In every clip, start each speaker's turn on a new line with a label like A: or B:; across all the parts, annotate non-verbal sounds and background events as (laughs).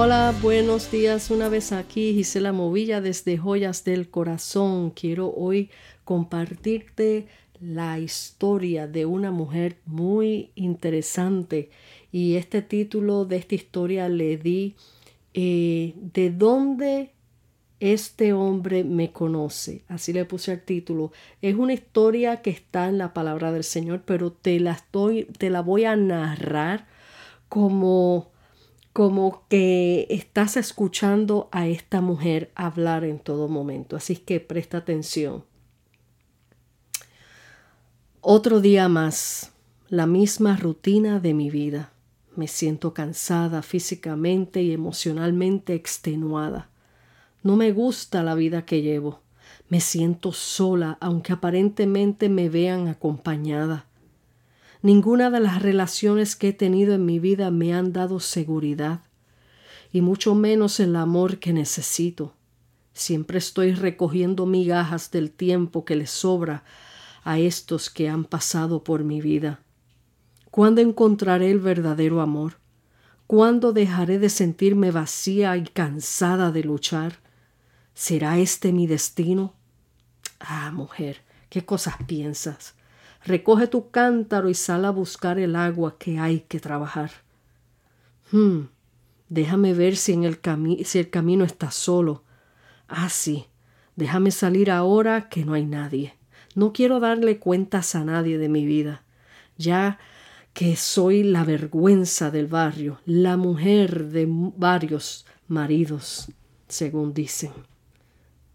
A: Hola, buenos días. Una vez aquí, Gisela Movilla desde Joyas del Corazón. Quiero hoy compartirte la historia de una mujer muy interesante. Y este título de esta historia le di eh, ¿De dónde este hombre me conoce? Así le puse el título. Es una historia que está en la palabra del Señor, pero te la, estoy, te la voy a narrar como como que estás escuchando a esta mujer hablar en todo momento. Así que presta atención. Otro día más, la misma rutina de mi vida. Me siento cansada físicamente y emocionalmente extenuada. No me gusta la vida que llevo. Me siento sola, aunque aparentemente me vean acompañada. Ninguna de las relaciones que he tenido en mi vida me han dado seguridad, y mucho menos el amor que necesito. Siempre estoy recogiendo migajas del tiempo que les sobra a estos que han pasado por mi vida. ¿Cuándo encontraré el verdadero amor? ¿Cuándo dejaré de sentirme vacía y cansada de luchar? ¿Será este mi destino? Ah, mujer, ¿qué cosas piensas? Recoge tu cántaro y sal a buscar el agua que hay que trabajar. Hmm, déjame ver si, en el, si el camino está solo. Ah, sí, déjame salir ahora que no hay nadie. No quiero darle cuentas a nadie de mi vida, ya que soy la vergüenza del barrio, la mujer de varios maridos, según dicen.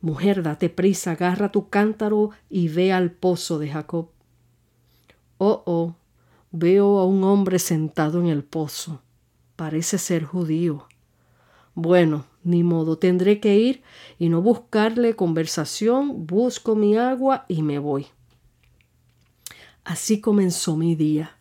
A: Mujer, date prisa, agarra tu cántaro y ve al pozo de Jacob. Oh, oh, veo a un hombre sentado en el pozo. Parece ser judío. Bueno, ni modo, tendré que ir y no buscarle conversación, busco mi agua y me voy. Así comenzó mi día,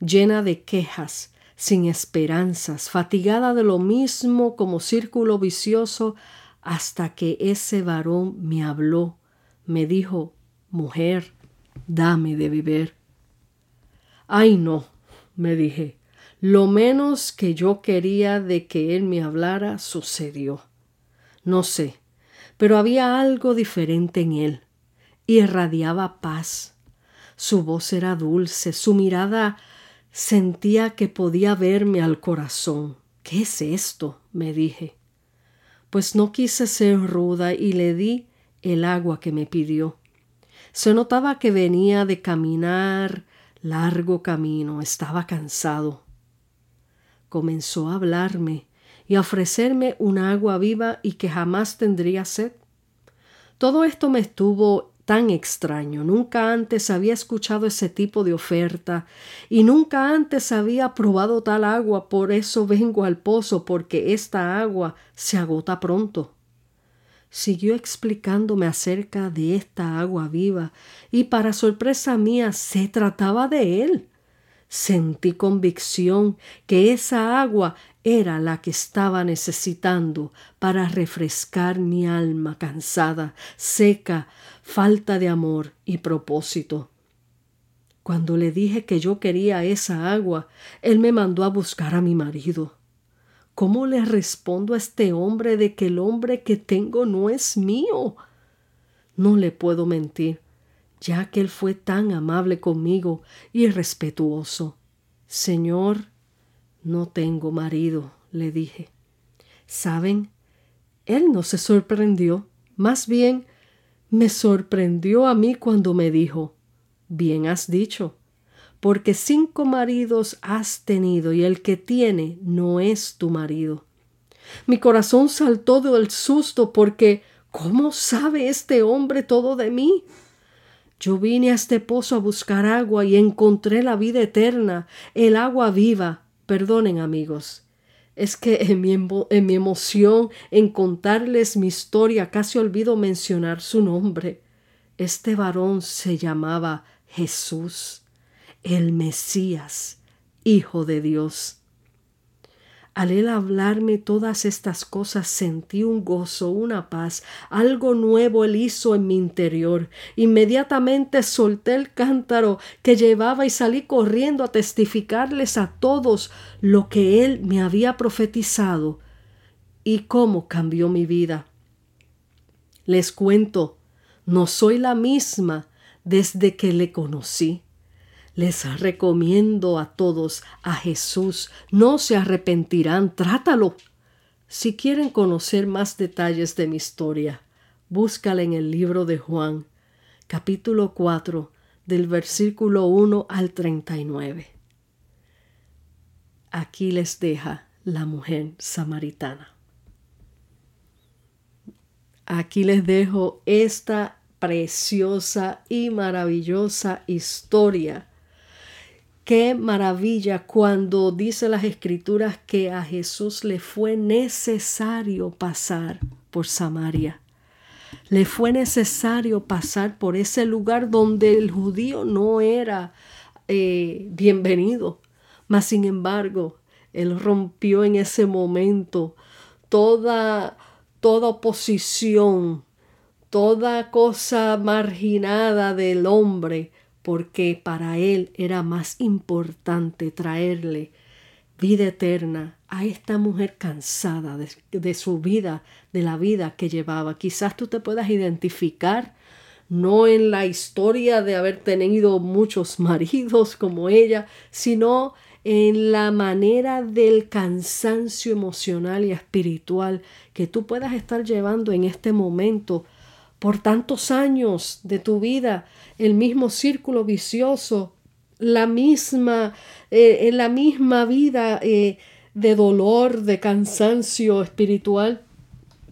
A: llena de quejas, sin esperanzas, fatigada de lo mismo como círculo vicioso, hasta que ese varón me habló, me dijo, mujer, dame de beber. Ay, no, me dije, lo menos que yo quería de que él me hablara sucedió. No sé, pero había algo diferente en él. Irradiaba paz. Su voz era dulce, su mirada sentía que podía verme al corazón. ¿Qué es esto? me dije. Pues no quise ser ruda y le di el agua que me pidió. Se notaba que venía de caminar largo camino, estaba cansado. Comenzó a hablarme y a ofrecerme una agua viva y que jamás tendría sed. Todo esto me estuvo tan extraño. Nunca antes había escuchado ese tipo de oferta y nunca antes había probado tal agua. Por eso vengo al pozo, porque esta agua se agota pronto siguió explicándome acerca de esta agua viva y para sorpresa mía se trataba de él. Sentí convicción que esa agua era la que estaba necesitando para refrescar mi alma cansada, seca, falta de amor y propósito. Cuando le dije que yo quería esa agua, él me mandó a buscar a mi marido. ¿Cómo le respondo a este hombre de que el hombre que tengo no es mío? No le puedo mentir, ya que él fue tan amable conmigo y respetuoso. Señor, no tengo marido, le dije. ¿Saben? Él no se sorprendió, más bien me sorprendió a mí cuando me dijo, Bien has dicho, porque cinco maridos has tenido y el que tiene no es tu marido. Mi corazón saltó del susto porque ¿cómo sabe este hombre todo de mí? Yo vine a este pozo a buscar agua y encontré la vida eterna, el agua viva. Perdonen amigos. Es que en mi, en mi emoción en contarles mi historia casi olvido mencionar su nombre. Este varón se llamaba Jesús el Mesías, Hijo de Dios. Al él hablarme todas estas cosas sentí un gozo, una paz, algo nuevo él hizo en mi interior. Inmediatamente solté el cántaro que llevaba y salí corriendo a testificarles a todos lo que él me había profetizado y cómo cambió mi vida. Les cuento, no soy la misma desde que le conocí. Les recomiendo a todos a Jesús. No se arrepentirán. Trátalo. Si quieren conocer más detalles de mi historia, búscala en el libro de Juan, capítulo 4, del versículo 1 al 39. Aquí les deja la mujer samaritana. Aquí les dejo esta preciosa y maravillosa historia. Qué maravilla cuando dice las escrituras que a Jesús le fue necesario pasar por Samaria. Le fue necesario pasar por ese lugar donde el judío no era eh, bienvenido. Mas sin embargo, él rompió en ese momento toda toda oposición, toda cosa marginada del hombre, porque para él era más importante traerle vida eterna a esta mujer cansada de, de, su vida, de la vida que llevaba. Quizás tú te puedas identificar, no en la historia de haber tenido muchos (laughs) maridos como ella, sino en la manera del cansancio emocional y espiritual que tú puedas estar llevando en este momento por tantos años de tu vida, el mismo círculo vicioso, la misma, eh, la misma vida eh, de dolor, de cansancio espiritual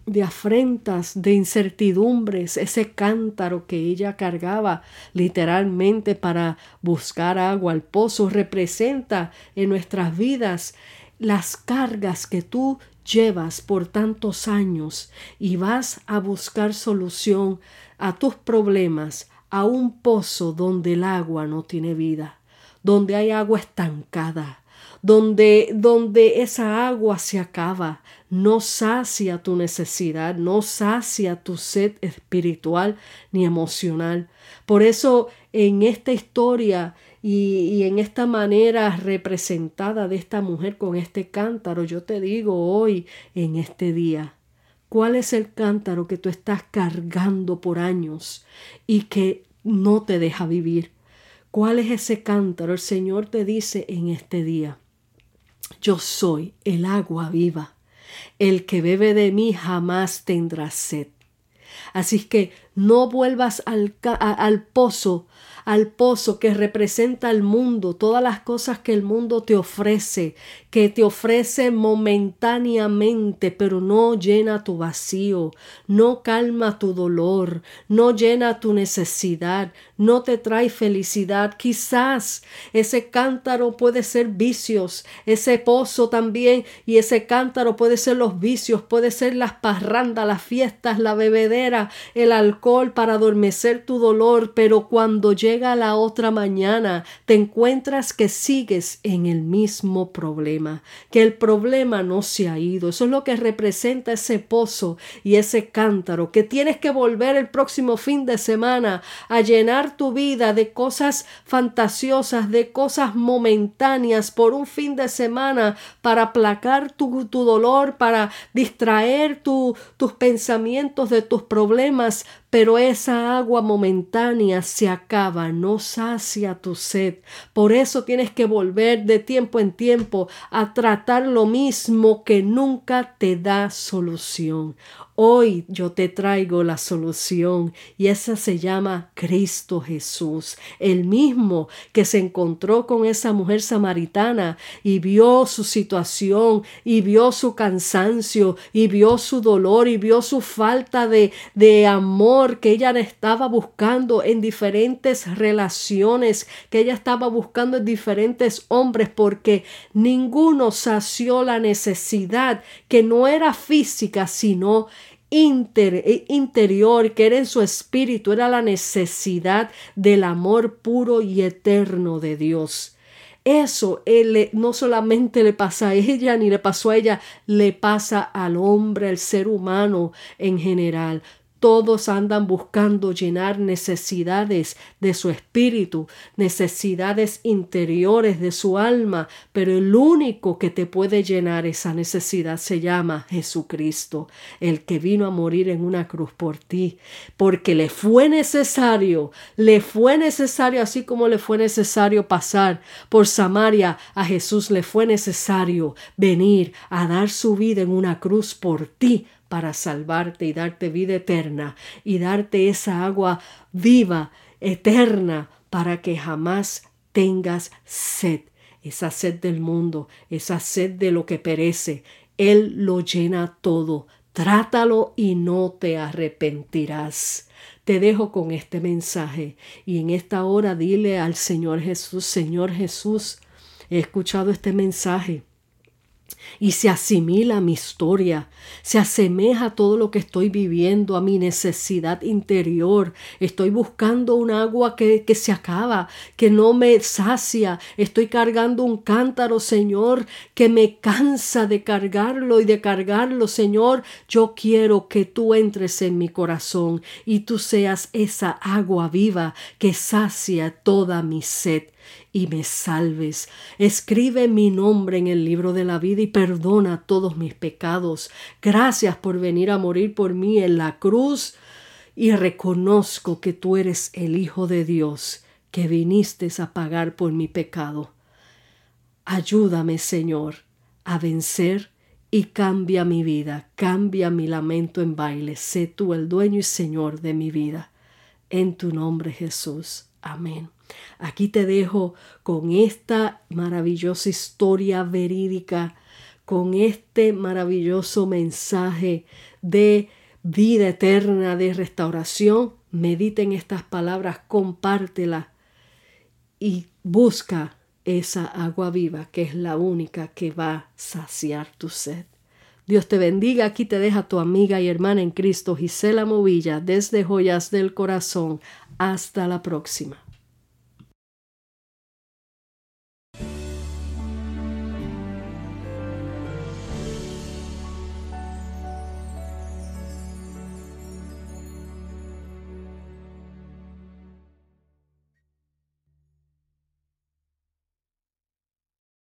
A: de afrentas, de incertidumbres, ese cántaro que ella cargaba literalmente para buscar agua al pozo, representa en nuestras vidas las cargas que tú llevas por tantos años y vas a buscar solución a tus problemas a un pozo donde el agua no tiene vida, donde hay agua estancada, donde, donde esa agua se acaba, no sacia tu necesidad, no sacia tu sed espiritual ni emocional. Por eso en esta historia y, en esta manera representada de esta mujer con este cántaro, yo te digo hoy, en este día, ¿cuál es el cántaro que tú estás cargando por años y que no te deja vivir? ¿Cuál es ese cántaro? El Señor te dice en este día, yo soy el agua viva. El que bebe de mí jamás tendrá sed. Así que no vuelvas al, al pozo al pozo que representa al mundo, todas las cosas que el mundo te ofrece, que te ofrece momentáneamente, pero no llena tu vacío, no calma tu dolor, no llena tu necesidad, no te trae felicidad. Quizás ese cántaro puede ser vicios, ese pozo también, y ese cántaro puede ser los vicios, puede ser las parrandas, las fiestas, la bebedera, el alcohol para adormecer tu dolor, pero cuando llega la otra mañana, te encuentras que sigues en el mismo problema, que el problema no se ha ido. Eso es lo que representa ese pozo y ese cántaro, que tienes que volver el próximo fin de semana a llenar tu vida de cosas fantasiosas, de cosas momentáneas por un fin de semana para aplacar tu, dolor, para distraer tu, tus pensamientos de tus problemas, pero esa agua momentánea se acaba, no sacia tu sed. Por eso tienes que volver de tiempo en tiempo a tratar lo mismo que nunca te da solución. Hoy yo te traigo la solución y esa se llama Cristo Jesús, el mismo que se encontró con esa mujer samaritana y vio su situación y vio su cansancio y vio su dolor y vio su falta de, de amor que ella estaba buscando en diferentes relaciones, que ella estaba buscando en diferentes hombres porque ninguno sació la necesidad que no era física sino eh, interior, que era en su espíritu, era la necesidad del amor puro y eterno de Dios. Eso no solamente le pasa a ella, ni le pasó a ella, le pasa al hombre, al ser humano en general. Todos andan buscando llenar necesidades de su espíritu, necesidades interiores de su alma, pero el único que te puede llenar esa necesidad se llama Jesucristo, el que vino a morir en una cruz por ti, porque le fue necesario, le fue necesario, así como le fue necesario pasar por Samaria, a Jesús le fue necesario venir a dar su vida en una cruz por ti para salvarte y darte vida eterna y darte esa agua viva, eterna, para que jamás tengas sed, esa sed del mundo, esa sed de lo que perece. Él lo llena todo. Trátalo y no te arrepentirás. Te dejo con este mensaje y en esta hora dile al Señor Jesús, Señor Jesús, he escuchado este mensaje y se asimila a mi historia, se asemeja a todo lo que estoy viviendo, a mi necesidad interior. Estoy buscando un agua que, que se acaba, que no me sacia. Estoy cargando un cántaro, Señor, que me cansa de cargarlo y de cargarlo, Señor. Yo quiero que tú entres en mi corazón y tú seas esa agua viva que sacia toda mi sed y me salves. Escribe mi nombre en el libro de la vida y perdona todos mis pecados. Gracias por venir a morir por mí en la cruz y reconozco que tú eres el Hijo de Dios, que viniste a pagar por mi pecado. Ayúdame, Señor, a vencer y cambia mi vida, cambia mi lamento en baile. Sé tú el dueño y Señor de mi vida. En tu nombre, Jesús. Amén. Aquí te dejo con esta maravillosa historia verídica, con este maravilloso mensaje de vida eterna, de restauración. Medita en estas palabras, compártela y busca esa agua viva que es la única que va a saciar tu sed. Dios te bendiga. Aquí te deja tu amiga y hermana en Cristo, Gisela Movilla, desde Joyas del Corazón. Hasta la próxima.